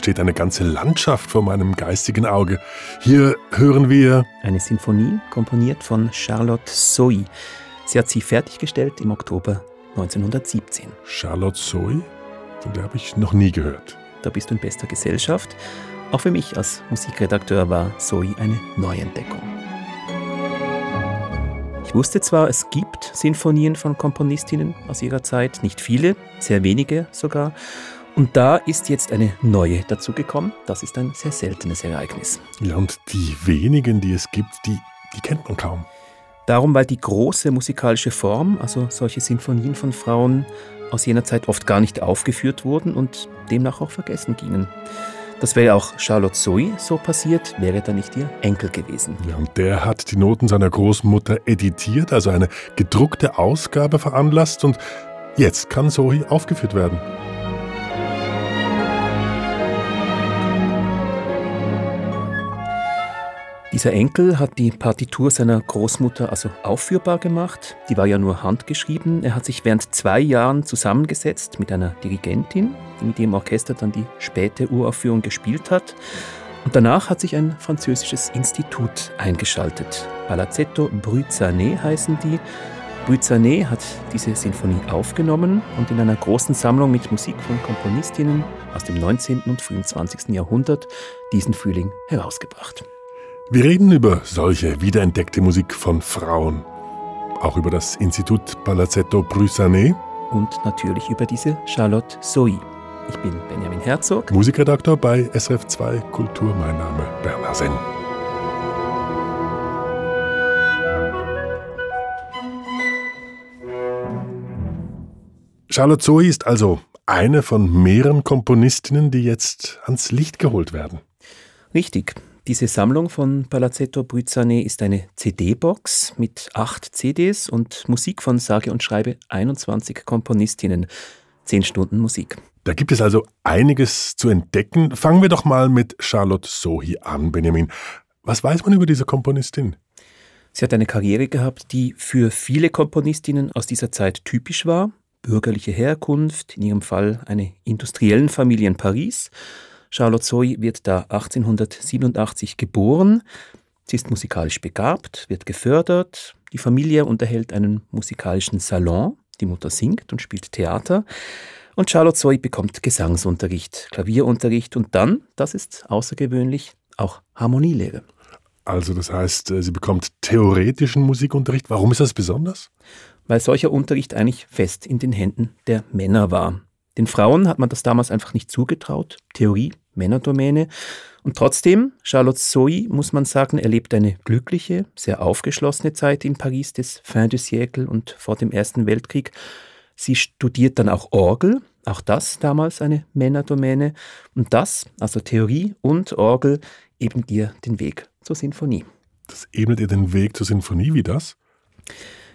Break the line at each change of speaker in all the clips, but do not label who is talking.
Entsteht eine ganze Landschaft vor meinem geistigen Auge. Hier hören wir
eine Sinfonie, komponiert von Charlotte Soy. Sie hat sie fertiggestellt im Oktober 1917.
Charlotte Soy? Von der habe ich noch nie gehört.
Da bist du in bester Gesellschaft. Auch für mich als Musikredakteur war Zoe eine Neuentdeckung. Ich wusste zwar, es gibt Sinfonien von Komponistinnen aus ihrer Zeit, nicht viele, sehr wenige sogar. Und da ist jetzt eine neue dazugekommen. Das ist ein sehr seltenes Ereignis.
Ja, und die wenigen, die es gibt, die, die kennt man kaum.
Darum, weil die große musikalische Form, also solche Sinfonien von Frauen aus jener Zeit oft gar nicht aufgeführt wurden und demnach auch vergessen gingen. Das wäre auch Charlotte Zoe so passiert, wäre da nicht ihr Enkel gewesen.
Ja, und der hat die Noten seiner Großmutter editiert, also eine gedruckte Ausgabe veranlasst und jetzt kann Zoe aufgeführt werden.
Dieser Enkel hat die Partitur seiner Großmutter also aufführbar gemacht. Die war ja nur handgeschrieben. Er hat sich während zwei Jahren zusammengesetzt mit einer Dirigentin, die mit ihrem Orchester dann die späte Uraufführung gespielt hat. Und danach hat sich ein französisches Institut eingeschaltet. Palazzetto Bruzane heißen die. Bruzane hat diese Sinfonie aufgenommen und in einer großen Sammlung mit Musik von Komponistinnen aus dem 19. und frühen 20. Jahrhundert diesen Frühling herausgebracht.
Wir reden über solche wiederentdeckte Musik von Frauen. Auch über das Institut Palazzetto Brüssanet.
Und natürlich über diese Charlotte Zoe. Ich bin Benjamin Herzog.
Musikredakteur bei SRF 2 Kultur. Mein Name Bernhard Senn. Charlotte Zoe ist also eine von mehreren Komponistinnen, die jetzt ans Licht geholt werden.
Richtig. Diese Sammlung von Palazzetto Bruzane ist eine CD-Box mit acht CDs und Musik von sage und schreibe 21 Komponistinnen. Zehn Stunden Musik.
Da gibt es also einiges zu entdecken. Fangen wir doch mal mit Charlotte Sohi an, Benjamin. Was weiß man über diese Komponistin?
Sie hat eine Karriere gehabt, die für viele Komponistinnen aus dieser Zeit typisch war. Bürgerliche Herkunft, in ihrem Fall eine industriellen Familie in Paris Charlotte Zoe wird da 1887 geboren. Sie ist musikalisch begabt, wird gefördert. Die Familie unterhält einen musikalischen Salon. Die Mutter singt und spielt Theater. Und Charlotte Zoe bekommt Gesangsunterricht, Klavierunterricht und dann, das ist außergewöhnlich, auch Harmonielehre.
Also das heißt, äh, sie bekommt theoretischen Musikunterricht. Warum ist das besonders?
Weil solcher Unterricht eigentlich fest in den Händen der Männer war. Den Frauen hat man das damals einfach nicht zugetraut. Theorie, Männerdomäne. Und trotzdem, Charlotte Zoe, muss man sagen, erlebt eine glückliche, sehr aufgeschlossene Zeit in Paris des Fin du siècle und vor dem Ersten Weltkrieg. Sie studiert dann auch Orgel, auch das damals eine Männerdomäne. Und das, also Theorie und Orgel, ebnet ihr den Weg zur Sinfonie.
Das ebnet ihr den Weg zur Sinfonie, wie das?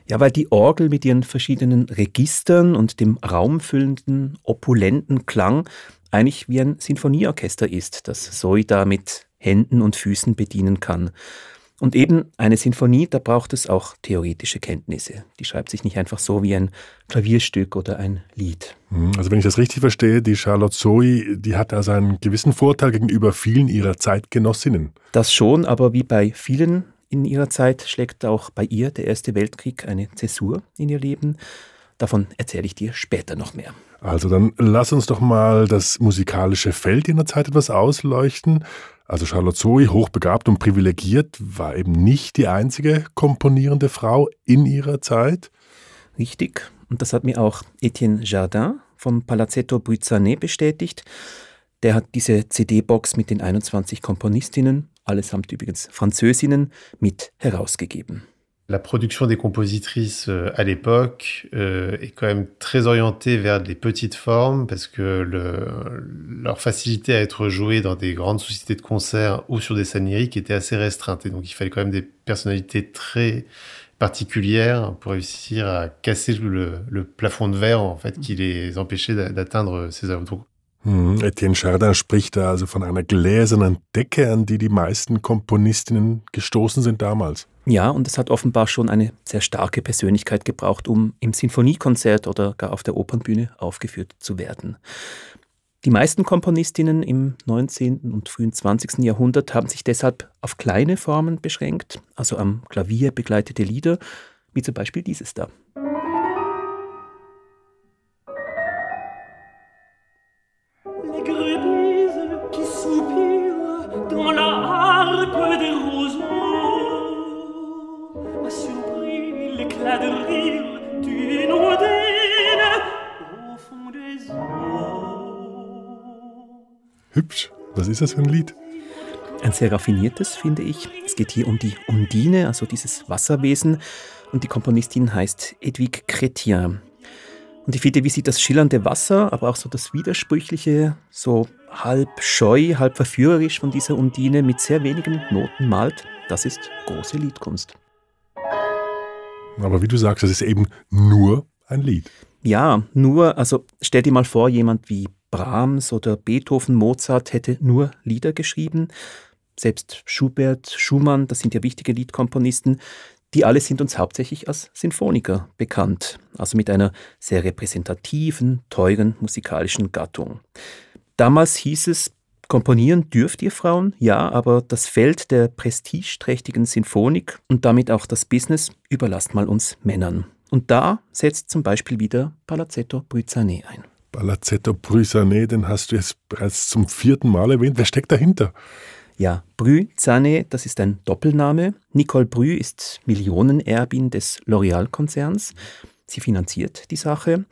Ja, weil die Orgel mit ihren verschiedenen Registern und dem raumfüllenden, opulenten Klang eigentlich wie ein Sinfonieorchester ist, das Zoe da mit Händen und Füßen bedienen kann. Und eben eine Sinfonie, da braucht es auch theoretische Kenntnisse. Die schreibt sich nicht einfach so wie ein Klavierstück oder ein Lied.
Hm, also wenn ich das richtig verstehe, die Charlotte Zoe, die hat also einen gewissen Vorteil gegenüber vielen ihrer Zeitgenossinnen.
Das schon, aber wie bei vielen in ihrer Zeit schlägt auch bei ihr der Erste Weltkrieg eine Zäsur in ihr Leben. Davon erzähle ich dir später noch mehr.
Also dann lass uns doch mal das musikalische Feld in der Zeit etwas ausleuchten. Also Charlotte Zoe, hochbegabt und privilegiert, war eben nicht die einzige komponierende Frau in ihrer Zeit.
Richtig. Und das hat mir auch Etienne Jardin vom Palazzetto Bruzane bestätigt. Der hat diese CD-Box mit den 21 Komponistinnen, allesamt übrigens Französinnen, mit herausgegeben.
La production des compositrices euh, à l'époque euh, est quand même très orientée vers des petites formes parce que le, leur facilité à être jouée dans des grandes sociétés de concert ou sur des scènes lyriques était assez restreinte. Et donc il fallait quand même des personnalités très particulières pour réussir à casser le, le plafond de verre en fait qui les empêchait d'atteindre ces œuvres. Donc
Hm, Etienne Chardin spricht da also von einer gläsernen Decke, an die die meisten Komponistinnen gestoßen sind damals.
Ja, und es hat offenbar schon eine sehr starke Persönlichkeit gebraucht, um im Sinfoniekonzert oder gar auf der Opernbühne aufgeführt zu werden. Die meisten Komponistinnen im 19. und frühen 20. Jahrhundert haben sich deshalb auf kleine Formen beschränkt, also am Klavier begleitete Lieder, wie zum Beispiel dieses da.
Hübsch. Was ist das für ein Lied?
Ein sehr raffiniertes, finde ich. Es geht hier um die Undine, also dieses Wasserwesen. Und die Komponistin heißt Edwige Chrétien. Und ich finde, wie sie das schillernde Wasser, aber auch so das Widersprüchliche, so halb scheu, halb verführerisch von dieser Undine mit sehr wenigen Noten malt, das ist große Liedkunst.
Aber wie du sagst, das ist eben nur ein Lied.
Ja, nur, also stell dir mal vor, jemand wie Brahms oder Beethoven, Mozart hätte nur Lieder geschrieben. Selbst Schubert, Schumann, das sind ja wichtige Liedkomponisten, die alle sind uns hauptsächlich als Sinfoniker bekannt, also mit einer sehr repräsentativen, teuren musikalischen Gattung. Damals hieß es, komponieren dürft ihr Frauen, ja, aber das Feld der prestigeträchtigen Sinfonik und damit auch das Business überlasst mal uns Männern. Und da setzt zum Beispiel wieder Palazzetto Bryzane ein.
Palazzetto Bryzane, den hast du jetzt bereits zum vierten Mal erwähnt. Wer steckt dahinter?
Ja, Bryzane, das ist ein Doppelname. Nicole Brü ist Millionenerbin des L'Oreal-Konzerns. Sie finanziert die Sache.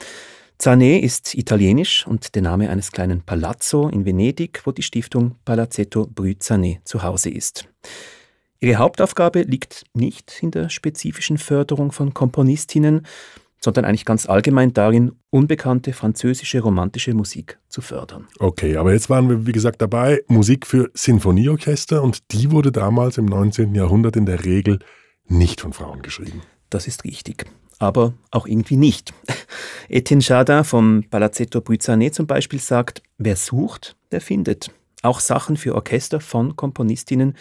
Zane ist italienisch und der Name eines kleinen Palazzo in Venedig, wo die Stiftung Palazzetto Bryzane zu Hause ist. Ihre Hauptaufgabe liegt nicht in der spezifischen Förderung von Komponistinnen, sondern eigentlich ganz allgemein darin, unbekannte französische romantische Musik zu fördern.
Okay, aber jetzt waren wir, wie gesagt, dabei, Musik für Sinfonieorchester und die wurde damals im 19. Jahrhundert in der Regel nicht von Frauen geschrieben.
Das ist richtig. Aber auch irgendwie nicht. Etienne Chardin vom Palazzetto Bryzane zum Beispiel sagt, wer sucht, der findet. Auch Sachen für Orchester von Komponistinnen,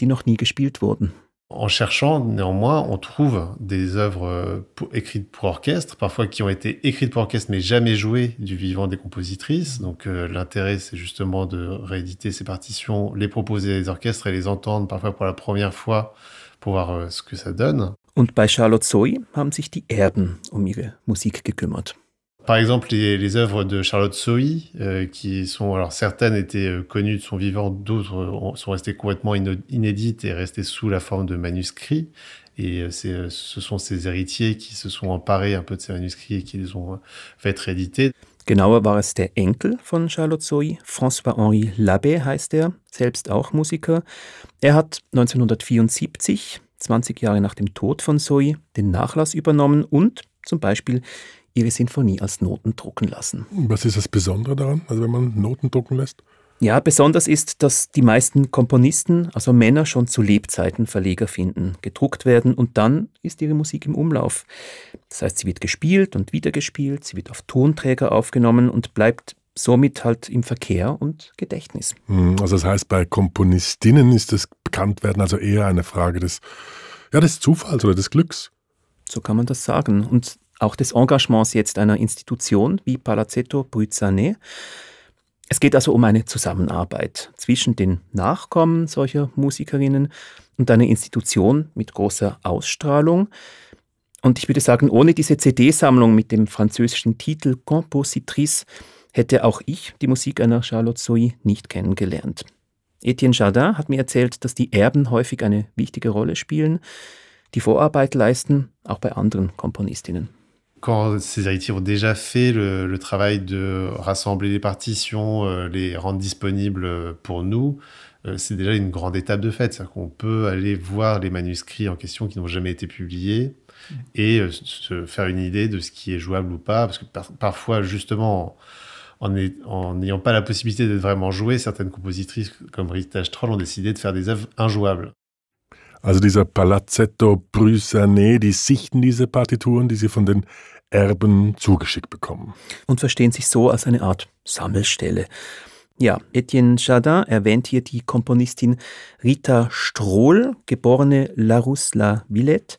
die noch nie gespielt wurden.
En cherchant, néanmoins, on trouve des œuvres euh, écrites pour orchestre, parfois qui ont été écrites pour orchestre mais jamais jouées du vivant des compositrices. Donc euh, l'intérêt, c'est justement de rééditer ces partitions, les proposer à des orchestres et les entendre parfois pour la première fois pour voir euh, ce que ça donne.
Und bei Charlotte Zoe haben sich die Erben um ihre Musik.
Par exemple, les, œuvres de Charlotte Sohi, euh, qui sont, alors certaines étaient euh, connues de son vivant, d'autres euh, sont restées complètement inédites et restées sous la forme de manuscrits. Et ce sont ses héritiers qui se sont emparés un peu de ces manuscrits et qui les ont fait rééditer.
Genauer war es der Enkel von Charlotte Zoe, François-Henri Labbé heißt er, selbst auch Musiker. Er hat 1974, 20 Jahre nach dem Tod von Zoe, den Nachlass übernommen und zum Beispiel ihre Sinfonie als Noten drucken lassen.
Was ist das Besondere daran, also wenn man Noten drucken lässt?
Ja, besonders ist, dass die meisten Komponisten, also Männer, schon zu Lebzeiten Verleger finden, gedruckt werden und dann ist ihre Musik im Umlauf. Das heißt, sie wird gespielt und wieder gespielt, sie wird auf Tonträger aufgenommen und bleibt somit halt im Verkehr und Gedächtnis.
Hm, also das heißt, bei Komponistinnen ist das Bekanntwerden also eher eine Frage des, ja, des Zufalls oder des Glücks.
So kann man das sagen. Und auch des Engagements jetzt einer Institution wie Palazzetto Bryzane. Es geht also um eine Zusammenarbeit zwischen den Nachkommen solcher Musikerinnen und einer Institution mit großer Ausstrahlung. Und ich würde sagen, ohne diese CD-Sammlung mit dem französischen Titel Compositrice hätte auch ich die Musik einer Charlotte Zoe nicht kennengelernt. Etienne Jardin hat mir erzählt, dass die Erben häufig eine wichtige Rolle spielen, die Vorarbeit leisten, auch bei anderen Komponistinnen.
Quand ces héritiers ont déjà fait le, le travail de rassembler les partitions, euh, les rendre disponibles pour nous, euh, c'est déjà une grande étape de fait. C'est-à-dire qu'on peut aller voir les manuscrits en question qui n'ont jamais été publiés et euh, se faire une idée de ce qui est jouable ou pas. Parce que par, parfois, justement, en n'ayant pas la possibilité d'être vraiment joué, certaines compositrices comme Rita Stroll ont décidé de faire des œuvres injouables.
Also dieser Palazzetto Brüssane, die sichten diese Partituren, die sie von den Erben zugeschickt bekommen.
Und verstehen sich so als eine Art Sammelstelle. Ja, Etienne Jardin erwähnt hier die Komponistin Rita Strohl, geborene Larousse La Villette,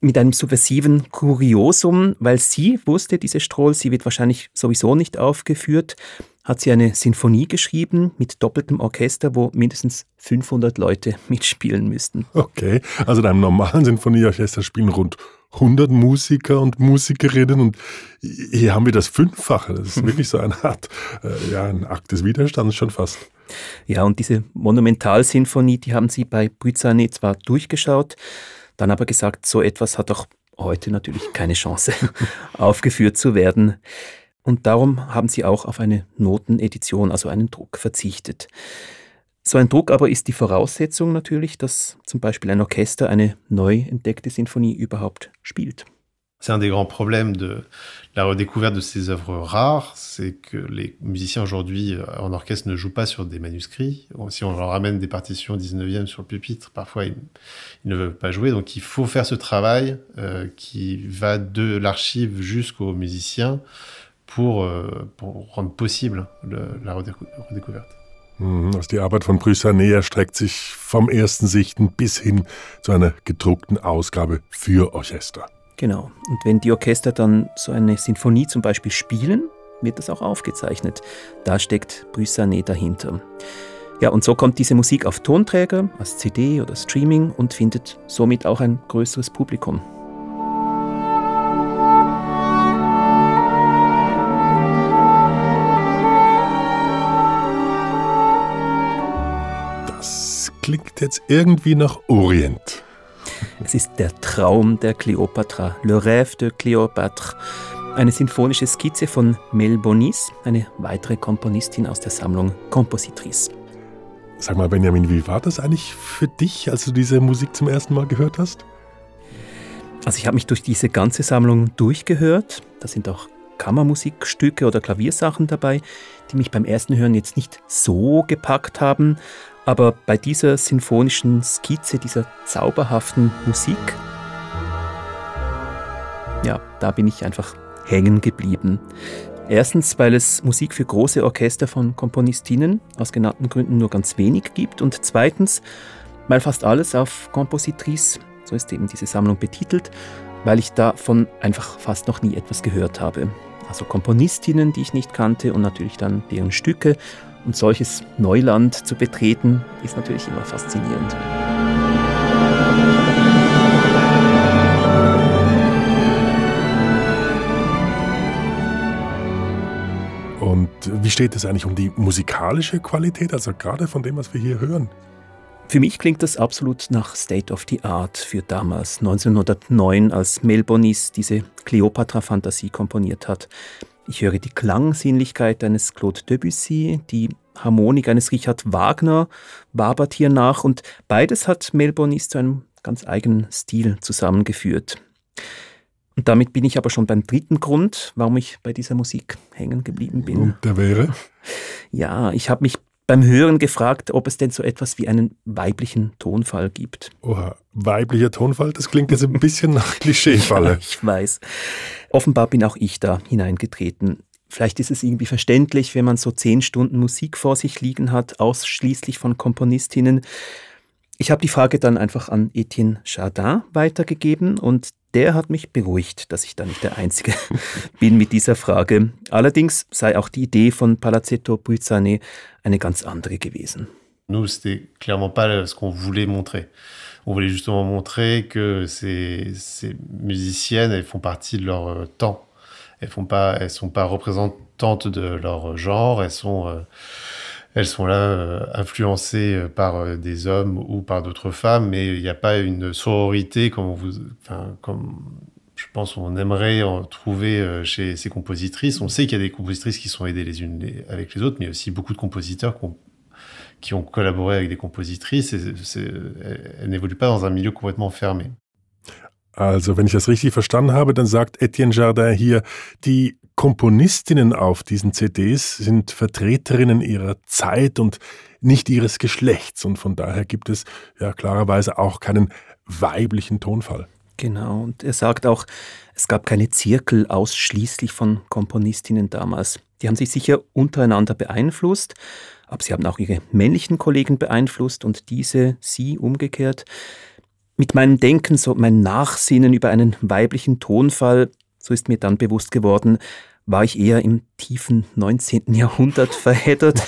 mit einem subversiven Kuriosum, weil sie wusste, diese Strohl, sie wird wahrscheinlich sowieso nicht aufgeführt. Hat sie eine Sinfonie geschrieben mit doppeltem Orchester, wo mindestens 500 Leute mitspielen müssten.
Okay, also in einem normalen Sinfonieorchester spielen rund 100 Musiker und Musikerinnen und hier haben wir das Fünffache. Das ist wirklich so eine Art, äh, ja, ein Akt des Widerstands schon fast.
Ja, und diese Monumentalsinfonie, die haben sie bei Brizane zwar durchgeschaut, dann aber gesagt, so etwas hat doch heute natürlich keine Chance, aufgeführt zu werden. Und darum haben sie auch auf eine Notenedition, also einen Druck, verzichtet. So ein Druck aber ist die Voraussetzung natürlich, dass zum Beispiel ein Orchester eine neu entdeckte Sinfonie überhaupt spielt.
C'est un des grands problèmes de la redécouverte de ces œuvres rares, c'est que les musiciens aujourd'hui euh, en orchestre ne jouent pas sur des manuscrits. Si on leur ramène des partitions 19e sur le pupitre, parfois ils, ils ne veulent pas jouer. Donc il faut faire ce travail euh, qui va de l'archive jusqu'aux musiciens pour, euh, pour rendre possible le, la redécouverte.
Mhm, also die Arbeit von Brüssanet erstreckt sich vom ersten Sichten bis hin zu einer gedruckten Ausgabe für Orchester.
Genau. Und wenn die Orchester dann so eine Sinfonie zum Beispiel spielen, wird das auch aufgezeichnet. Da steckt Brüssanet dahinter. Ja, und so kommt diese Musik auf Tonträger, als CD oder Streaming und findet somit auch ein größeres Publikum.
Klingt jetzt irgendwie nach Orient.
Es ist der Traum der Kleopatra, Le Rêve de Cléopâtre, eine sinfonische Skizze von Mel Bonis, eine weitere Komponistin aus der Sammlung Compositrice.
Sag mal, Benjamin, wie war das eigentlich für dich, als du diese Musik zum ersten Mal gehört hast?
Also ich habe mich durch diese ganze Sammlung durchgehört. Da sind auch Kammermusikstücke oder Klaviersachen dabei, die mich beim ersten Hören jetzt nicht so gepackt haben. Aber bei dieser sinfonischen Skizze, dieser zauberhaften Musik, ja, da bin ich einfach hängen geblieben. Erstens, weil es Musik für große Orchester von Komponistinnen aus genannten Gründen nur ganz wenig gibt. Und zweitens, weil fast alles auf Compositrice, so ist eben diese Sammlung betitelt, weil ich davon einfach fast noch nie etwas gehört habe. Also Komponistinnen, die ich nicht kannte und natürlich dann deren Stücke und solches Neuland zu betreten, ist natürlich immer faszinierend.
Und wie steht es eigentlich um die musikalische Qualität, also gerade von dem, was wir hier hören?
Für mich klingt das absolut nach State of the Art für damals, 1909, als Melbonis diese Cleopatra-Fantasie komponiert hat. Ich höre die Klangsinnlichkeit eines Claude Debussy, die Harmonik eines Richard Wagner wabert hier nach und beides hat Melbourne zu einem ganz eigenen Stil zusammengeführt. Und damit bin ich aber schon beim dritten Grund, warum ich bei dieser Musik hängen geblieben bin. Und
der wäre?
Ja, ich habe mich beim Hören gefragt, ob es denn so etwas wie einen weiblichen Tonfall gibt.
Oha, weiblicher Tonfall, das klingt jetzt ein bisschen nach Klischeefalle. ja,
ich weiß. Offenbar bin auch ich da hineingetreten. Vielleicht ist es irgendwie verständlich, wenn man so zehn Stunden Musik vor sich liegen hat, ausschließlich von Komponistinnen. Ich habe die Frage dann einfach an Etienne Chardin weitergegeben und der hat mich beruhigt, dass ich da nicht der Einzige bin mit dieser Frage. Allerdings sei auch die Idee von Palazzetto Puzzane eine ganz andere gewesen.
Nous, c'était clairement pas ce qu'on voulait montrer. On voulait justement montrer que ces, ces musiciennes, elles font partie de leur euh, temps. Elles font pas, elles sont pas représentantes de leur genre. Elles sont euh, elles sont là euh, influencées euh, par euh, des hommes ou par d'autres femmes, mais il n'y a pas une sororité comme je pense on aimerait en trouver chez ces compositrices. On sait qu'il y a des compositrices qui sont aidées les unes avec les autres, mais aussi beaucoup de compositeurs qui ont, qui ont collaboré avec des compositrices. Et elles n'évoluent pas dans un milieu complètement fermé.
Also, wenn ich das richtig verstanden habe, dann sagt Etienne Jardin hier, die Komponistinnen auf diesen CDs sind Vertreterinnen ihrer Zeit und nicht ihres Geschlechts. Und von daher gibt es ja klarerweise auch keinen weiblichen Tonfall.
Genau, und er sagt auch, es gab keine Zirkel ausschließlich von Komponistinnen damals. Die haben sich sicher untereinander beeinflusst, aber sie haben auch ihre männlichen Kollegen beeinflusst und diese sie umgekehrt. Mit meinem Denken, so mein Nachsinnen über einen weiblichen Tonfall, so ist mir dann bewusst geworden, war ich eher im tiefen 19. Jahrhundert verheddert.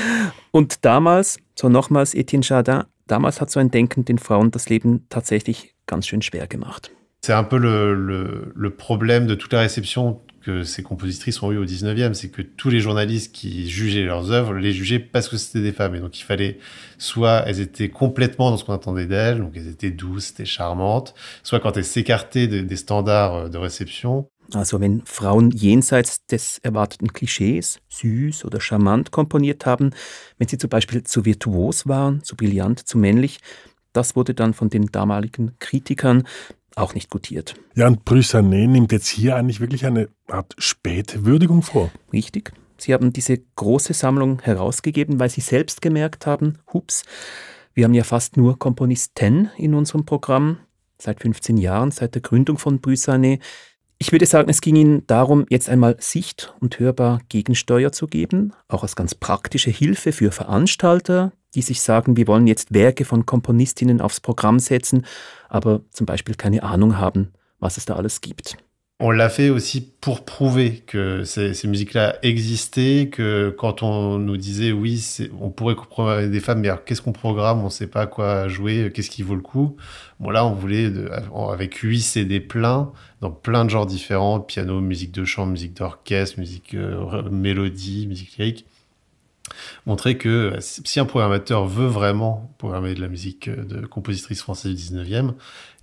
Und damals, so nochmals Etienne Jardin, damals hat so ein Denken den Frauen das Leben tatsächlich ganz schön schwer gemacht.
C'est un peu le, le, le, problème de toute la réception que ces compositrices ont eu au 19e, c'est que tous les journalistes qui jugeaient leurs œuvres les jugeaient parce que c'était des femmes. Et donc il fallait, soit elles étaient complètement dans ce qu'on attendait d'elles, donc elles étaient douces, étaient charmantes, soit quand elles s'écartaient de, des standards de réception.
Also wenn Frauen jenseits des erwarteten Klischees süß oder charmant komponiert haben, wenn sie zum Beispiel zu virtuos waren, zu brillant, zu männlich, das wurde dann von den damaligen Kritikern auch nicht gutiert.
Ja, und Brüssanet nimmt jetzt hier eigentlich wirklich eine Art Spätwürdigung vor.
Richtig. Sie haben diese große Sammlung herausgegeben, weil Sie selbst gemerkt haben, hups, wir haben ja fast nur Komponisten in unserem Programm, seit 15 Jahren, seit der Gründung von Brüssanet. Ich würde sagen, es ging Ihnen darum, jetzt einmal sicht- und hörbar Gegensteuer zu geben, auch als ganz praktische Hilfe für Veranstalter, die sich sagen, wir wollen jetzt Werke von Komponistinnen aufs Programm setzen, aber zum Beispiel keine Ahnung haben, was es da alles gibt.
On l'a fait aussi pour prouver que ces, musiques-là existaient, que quand on nous disait oui, on pourrait programmer des femmes, mais qu'est-ce qu'on programme? On ne sait pas quoi jouer, qu'est-ce qui vaut le coup? Bon là, on voulait, avec huit CD pleins, dans plein de genres différents, piano, musique de chant, musique d'orchestre, musique euh, mélodie, musique lyrique, montrer que si un programmateur veut vraiment programmer de la musique de compositrice française du 19e,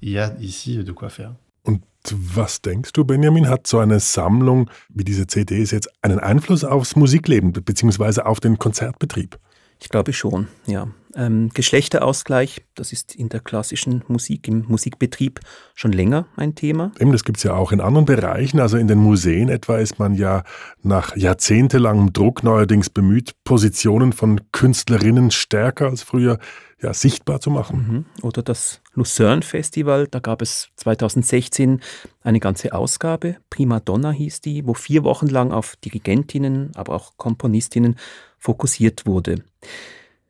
il y a ici de quoi faire.
Und was denkst du, Benjamin, hat so eine Sammlung wie diese CDs jetzt einen Einfluss aufs Musikleben bzw. auf den Konzertbetrieb?
Ich glaube schon, ja. Ähm, Geschlechterausgleich, das ist in der klassischen Musik, im Musikbetrieb schon länger ein Thema.
Eben, das gibt es ja auch in anderen Bereichen. Also in den Museen etwa ist man ja nach jahrzehntelangem Druck neuerdings bemüht, Positionen von Künstlerinnen stärker als früher ja, sichtbar zu machen.
Mhm. Oder das Lucerne Festival, da gab es 2016 eine ganze Ausgabe, Prima Donna hieß die, wo vier Wochen lang auf Dirigentinnen, aber auch Komponistinnen fokussiert wurde.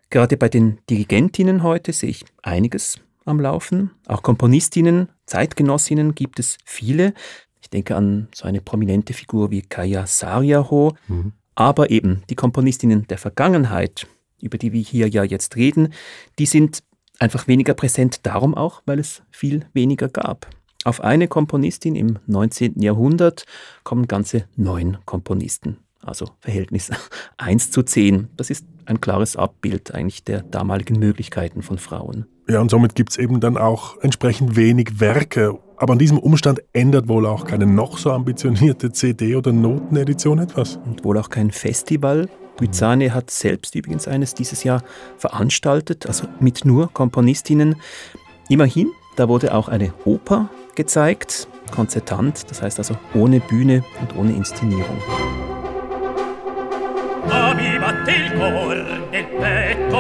Gerade bei den Dirigentinnen heute sehe ich einiges am Laufen. Auch Komponistinnen, Zeitgenossinnen gibt es viele. Ich denke an so eine prominente Figur wie Kaya Sariaho. Mhm. Aber eben die Komponistinnen der Vergangenheit, über die wir hier ja jetzt reden, die sind einfach weniger präsent darum auch, weil es viel weniger gab. Auf eine Komponistin im 19. Jahrhundert kommen ganze neun Komponisten also Verhältnis 1 zu 10. Das ist ein klares Abbild eigentlich der damaligen Möglichkeiten von Frauen.
Ja, und somit gibt es eben dann auch entsprechend wenig Werke. Aber an diesem Umstand ändert wohl auch keine noch so ambitionierte CD- oder Notenedition etwas.
Und wohl auch kein Festival. Byzane hat selbst übrigens eines dieses Jahr veranstaltet, also mit nur Komponistinnen. Immerhin, da wurde auch eine Oper gezeigt, konzertant, das heißt also ohne Bühne und ohne Inszenierung.
Cor nel petto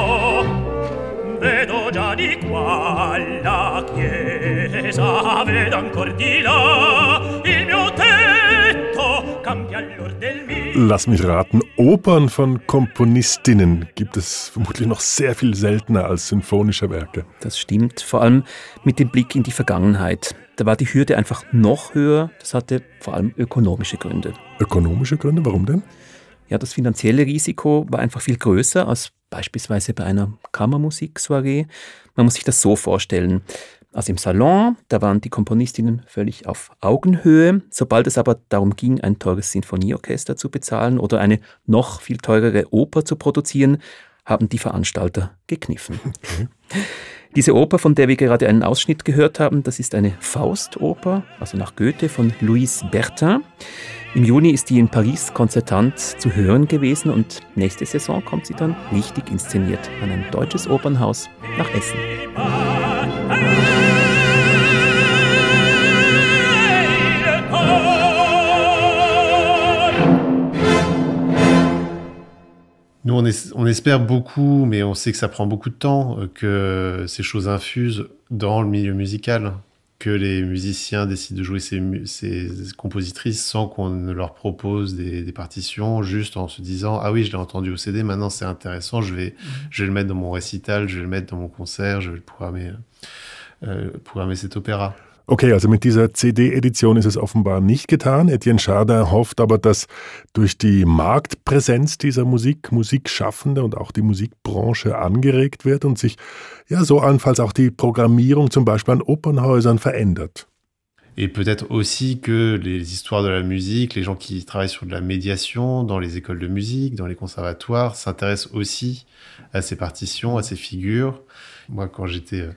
vedo già di qua la chiesa vedo ancor di là il mio tetto cambia all'or del mio
Lass mich raten, Opern von Komponistinnen gibt es vermutlich noch sehr viel seltener als symphonische Werke.
Das stimmt, vor allem mit dem Blick in die Vergangenheit. Da war die Hürde einfach noch höher. Das hatte vor allem ökonomische Gründe.
Ökonomische Gründe? Warum denn?
Ja, das finanzielle Risiko war einfach viel größer als beispielsweise bei einer Kammermusik-Soiree. Man muss sich das so vorstellen. Also im Salon, da waren die Komponistinnen völlig auf Augenhöhe. Sobald es aber darum ging, ein teures Sinfonieorchester zu bezahlen oder eine noch viel teurere Oper zu produzieren, haben die Veranstalter gekniffen. Diese Oper, von der wir gerade einen Ausschnitt gehört haben, das ist eine Faustoper, also nach Goethe von Louise Bertin. Im Juni ist die in Paris konzertant zu hören gewesen und nächste Saison kommt sie dann richtig inszeniert an ein deutsches Opernhaus nach Essen.
Nous, on, es, on, espère beaucoup, mais on sait que ça prend beaucoup de temps, euh, que ces choses infusent dans le milieu musical, que les musiciens décident de jouer ces, ces compositrices sans qu'on ne leur propose des, des, partitions, juste en se disant ah oui je l'ai entendu au CD, maintenant c'est intéressant, je vais, mmh. je vais le mettre dans mon récital, je vais le mettre dans mon concert, je vais le programmer, euh, programmer cet opéra.
Okay, also mit dieser CD-Edition ist es offenbar nicht getan. Etienne Chardin hofft aber, dass durch die Marktpräsenz dieser Musik Musikschaffende und auch die Musikbranche angeregt wird und sich ja so allenfalls auch die Programmierung zum Beispiel an Opernhäusern verändert.
Et peut-être aussi que les histoires de la musique, les gens qui travaillent sur de la médiation dans les écoles de musique, dans les conservatoires, s'intéressent aussi à ces partitions, à ces figures. Moi, quand j'étais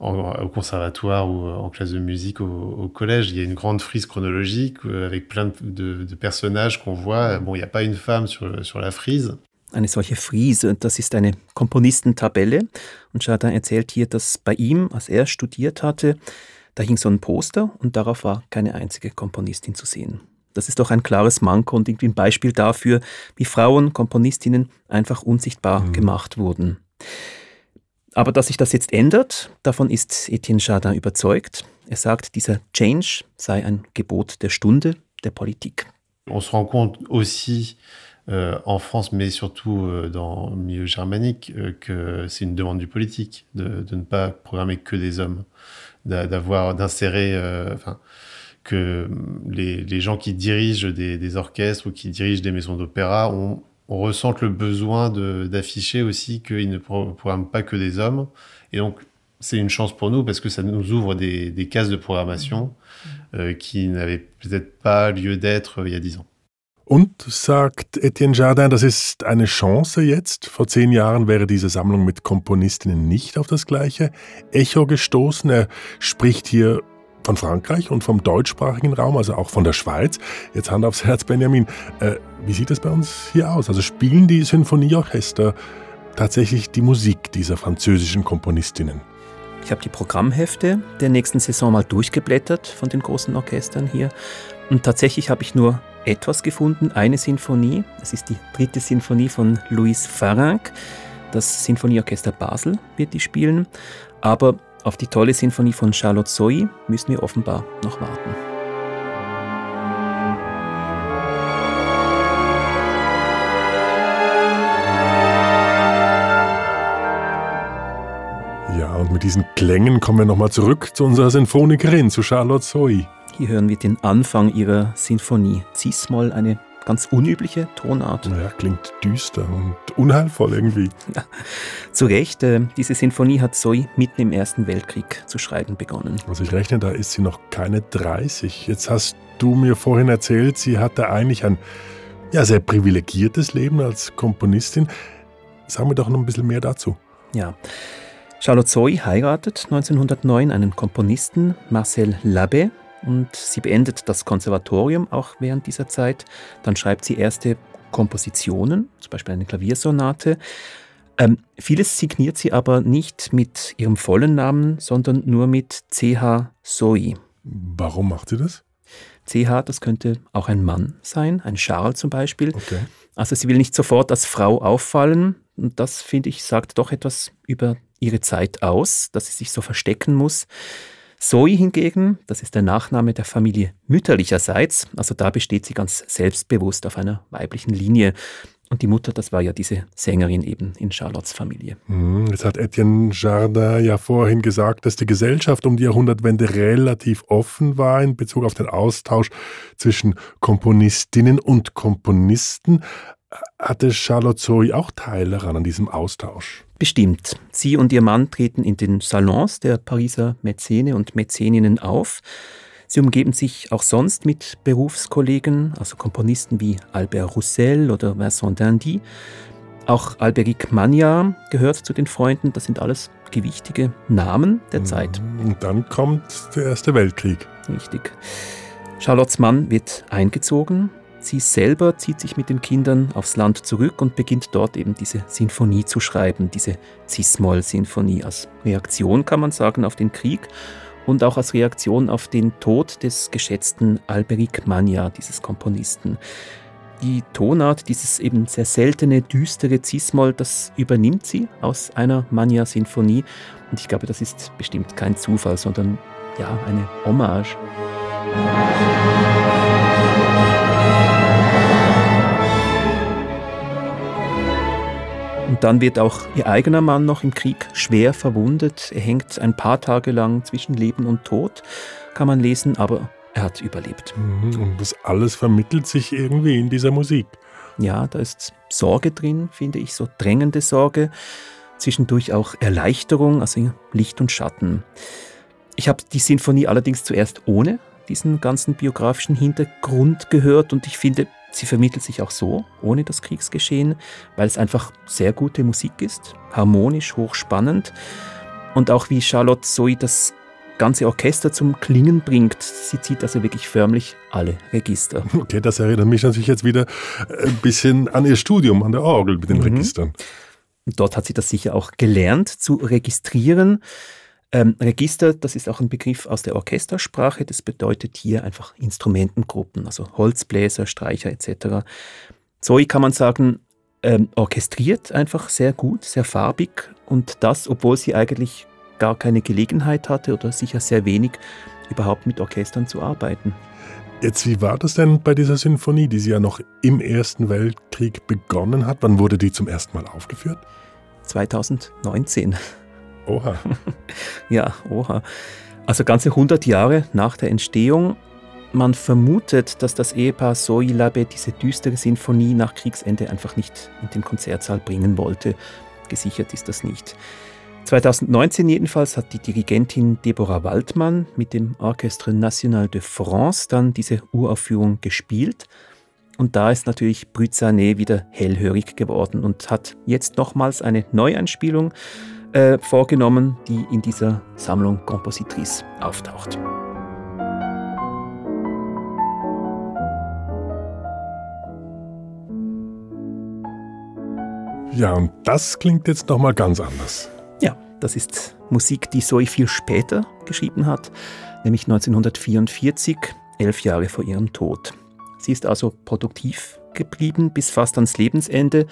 euh, au conservatoire ou en classe de musique au, collège, il y a une grande frise chronologique euh, avec plein de, personnages qu'on voit. Bon, il n'y a pas une femme sur, sur la frise.
Eine solche Friese, das ist eine Komponistentabelle. Und Chardin erzählt hier, dass bei ihm, als er studiert hatte, da hing so ein Poster und darauf war keine einzige Komponistin zu sehen. Das ist doch ein klares Manko und irgendwie ein Beispiel dafür, wie Frauen, Komponistinnen einfach unsichtbar mhm. gemacht wurden. Aber dass sich das jetzt ändert, davon ist Etienne Chardin überzeugt. Er sagt, dieser Change sei ein Gebot der Stunde der Politik.
On se rend compte aussi euh, en France, mais surtout euh, dans le milieu germanique, euh, que c'est une demande du politique de, de, ne pas programmer que des hommes, d'avoir, d'insérer, euh, enfin, que les, les, gens qui dirigent des, des, orchestres ou qui dirigent des maisons d'opéra ont on ressent le besoin d'afficher aussi qu'ils ne programment pas que des hommes. Et donc, c'est une chance pour nous parce que ça nous ouvre des, des cases de programmation äh, qui n'avaient peut-être pas lieu d'être il y a dix ans.
Und, sagt Etienne Jardin, das ist eine Chance jetzt. Vor zehn Jahren wäre diese Sammlung mit Komponistinnen nicht auf das gleiche Echo gestoßen. Er spricht hier von Frankreich und vom deutschsprachigen Raum, also auch von der Schweiz. Jetzt Hand aufs Herz, Benjamin. Äh, wie sieht es bei uns hier aus? Also spielen die Sinfonieorchester tatsächlich die Musik dieser französischen Komponistinnen?
Ich habe die Programmhefte der nächsten Saison mal durchgeblättert von den großen Orchestern hier. Und tatsächlich habe ich nur etwas gefunden, eine Sinfonie. Es ist die dritte Sinfonie von Louis Farranc. Das Sinfonieorchester Basel wird die spielen. Aber auf die tolle Sinfonie von Charlotte Zoe müssen wir offenbar noch warten.
Ja, und mit diesen Klängen kommen wir nochmal zurück zu unserer Sinfonikerin, zu Charlotte Zoe.
Hier hören wir den Anfang ihrer Sinfonie. Cis-Moll, eine ganz unübliche Tonart.
Naja, klingt düster und unheilvoll irgendwie. Ja,
zu Recht, äh, diese Sinfonie hat Zoe mitten im Ersten Weltkrieg zu schreiben begonnen.
Also ich rechne, da ist sie noch keine 30. Jetzt hast du mir vorhin erzählt, sie hatte eigentlich ein ja, sehr privilegiertes Leben als Komponistin. Sagen wir doch noch ein bisschen mehr dazu.
Ja. Charlotte Zoe heiratet 1909 einen Komponisten, Marcel Labbé, und sie beendet das Konservatorium auch während dieser Zeit. Dann schreibt sie erste Kompositionen, zum Beispiel eine Klaviersonate. Ähm, vieles signiert sie aber nicht mit ihrem vollen Namen, sondern nur mit CH Zoe.
Warum macht sie das?
CH, das könnte auch ein Mann sein, ein Charles zum Beispiel. Okay. Also sie will nicht sofort als Frau auffallen. Und das, finde ich, sagt doch etwas über ihre Zeit aus, dass sie sich so verstecken muss. Zoe hingegen, das ist der Nachname der Familie mütterlicherseits, also da besteht sie ganz selbstbewusst auf einer weiblichen Linie. Und die Mutter, das war ja diese Sängerin eben in Charlottes Familie.
Hm, jetzt hat Etienne Jardin ja vorhin gesagt, dass die Gesellschaft um die Jahrhundertwende relativ offen war in Bezug auf den Austausch zwischen Komponistinnen und Komponisten. Hatte Charlotte Zoe auch Teil daran an diesem Austausch?
Bestimmt. Sie und ihr Mann treten in den Salons der Pariser Mäzene und Mäzeninnen auf. Sie umgeben sich auch sonst mit Berufskollegen, also Komponisten wie Albert Roussel oder Vincent Dandy. Auch Alberic Magnard gehört zu den Freunden. Das sind alles gewichtige Namen der Zeit.
Und dann kommt der Erste Weltkrieg.
Richtig. Charlottes Mann wird eingezogen Sie selber zieht sich mit den Kindern aufs Land zurück und beginnt dort eben diese Sinfonie zu schreiben, diese Cis-Moll-Sinfonie als Reaktion, kann man sagen, auf den Krieg und auch als Reaktion auf den Tod des geschätzten Alberic Magna, dieses Komponisten. Die Tonart, dieses eben sehr seltene, düstere Cis-Moll, das übernimmt sie aus einer Magna-Sinfonie und ich glaube, das ist bestimmt kein Zufall, sondern ja, eine Hommage. Und dann wird auch ihr eigener Mann noch im Krieg schwer verwundet. Er hängt ein paar Tage lang zwischen Leben und Tod, kann man lesen, aber er hat überlebt.
Mhm, und das alles vermittelt sich irgendwie in dieser Musik.
Ja, da ist Sorge drin, finde ich, so drängende Sorge. Zwischendurch auch Erleichterung, also Licht und Schatten. Ich habe die Sinfonie allerdings zuerst ohne diesen ganzen biografischen Hintergrund gehört und ich finde, sie vermittelt sich auch so, ohne das Kriegsgeschehen, weil es einfach sehr gute Musik ist, harmonisch, hochspannend und auch wie Charlotte Zoe das ganze Orchester zum Klingen bringt. Sie zieht also wirklich förmlich alle Register.
Okay, das erinnert mich natürlich jetzt wieder ein bisschen an ihr Studium an der Orgel mit den mhm. Registern.
Dort hat sie das sicher auch gelernt zu registrieren. Ähm, Register, das ist auch ein Begriff aus der Orchestersprache. Das bedeutet hier einfach Instrumentengruppen, also Holzbläser, Streicher etc. Zoe kann man sagen, ähm, orchestriert einfach sehr gut, sehr farbig und das, obwohl sie eigentlich gar keine Gelegenheit hatte oder sicher sehr wenig überhaupt mit Orchestern zu arbeiten.
Jetzt, wie war das denn bei dieser Sinfonie, die sie ja noch im Ersten Weltkrieg begonnen hat? Wann wurde die zum ersten Mal aufgeführt?
2019.
Oha.
ja, oha. Also ganze 100 Jahre nach der Entstehung. Man vermutet, dass das Ehepaar Soilabe diese düstere Sinfonie nach Kriegsende einfach nicht in den Konzertsaal bringen wollte. Gesichert ist das nicht. 2019 jedenfalls hat die Dirigentin Deborah Waldmann mit dem Orchestre National de France dann diese Uraufführung gespielt. Und da ist natürlich Brüzané wieder hellhörig geworden und hat jetzt nochmals eine Neueinspielung äh, vorgenommen, die in dieser Sammlung Compositrice auftaucht.
Ja, und das klingt jetzt nochmal ganz anders.
Ja, das ist Musik, die Zoe viel später geschrieben hat, nämlich 1944, elf Jahre vor ihrem Tod. Sie ist also produktiv geblieben bis fast ans Lebensende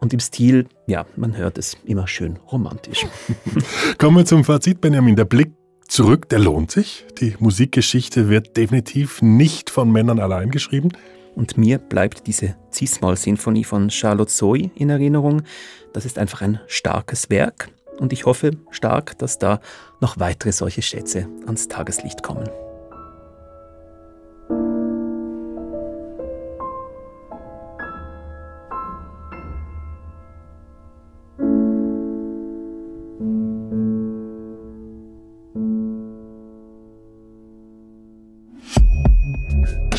und im Stil, ja, man hört es immer schön romantisch.
Kommen wir zum Fazit, Benjamin. Der Blick zurück, der lohnt sich. Die Musikgeschichte wird definitiv nicht von Männern allein geschrieben.
Und mir bleibt diese Cis-Moll-Sinfonie von Charlotte Zoe in Erinnerung. Das ist einfach ein starkes Werk. Und ich hoffe stark, dass da noch weitere solche Schätze ans Tageslicht kommen.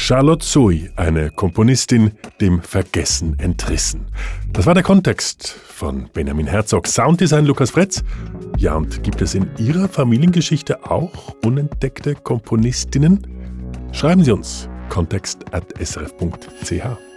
Charlotte Zoe, eine Komponistin, dem Vergessen entrissen. Das war der Kontext von Benjamin Herzog. Sounddesign Lukas Fretz. Ja, und gibt es in Ihrer Familiengeschichte auch unentdeckte Komponistinnen? Schreiben Sie uns kontext.srf.ch.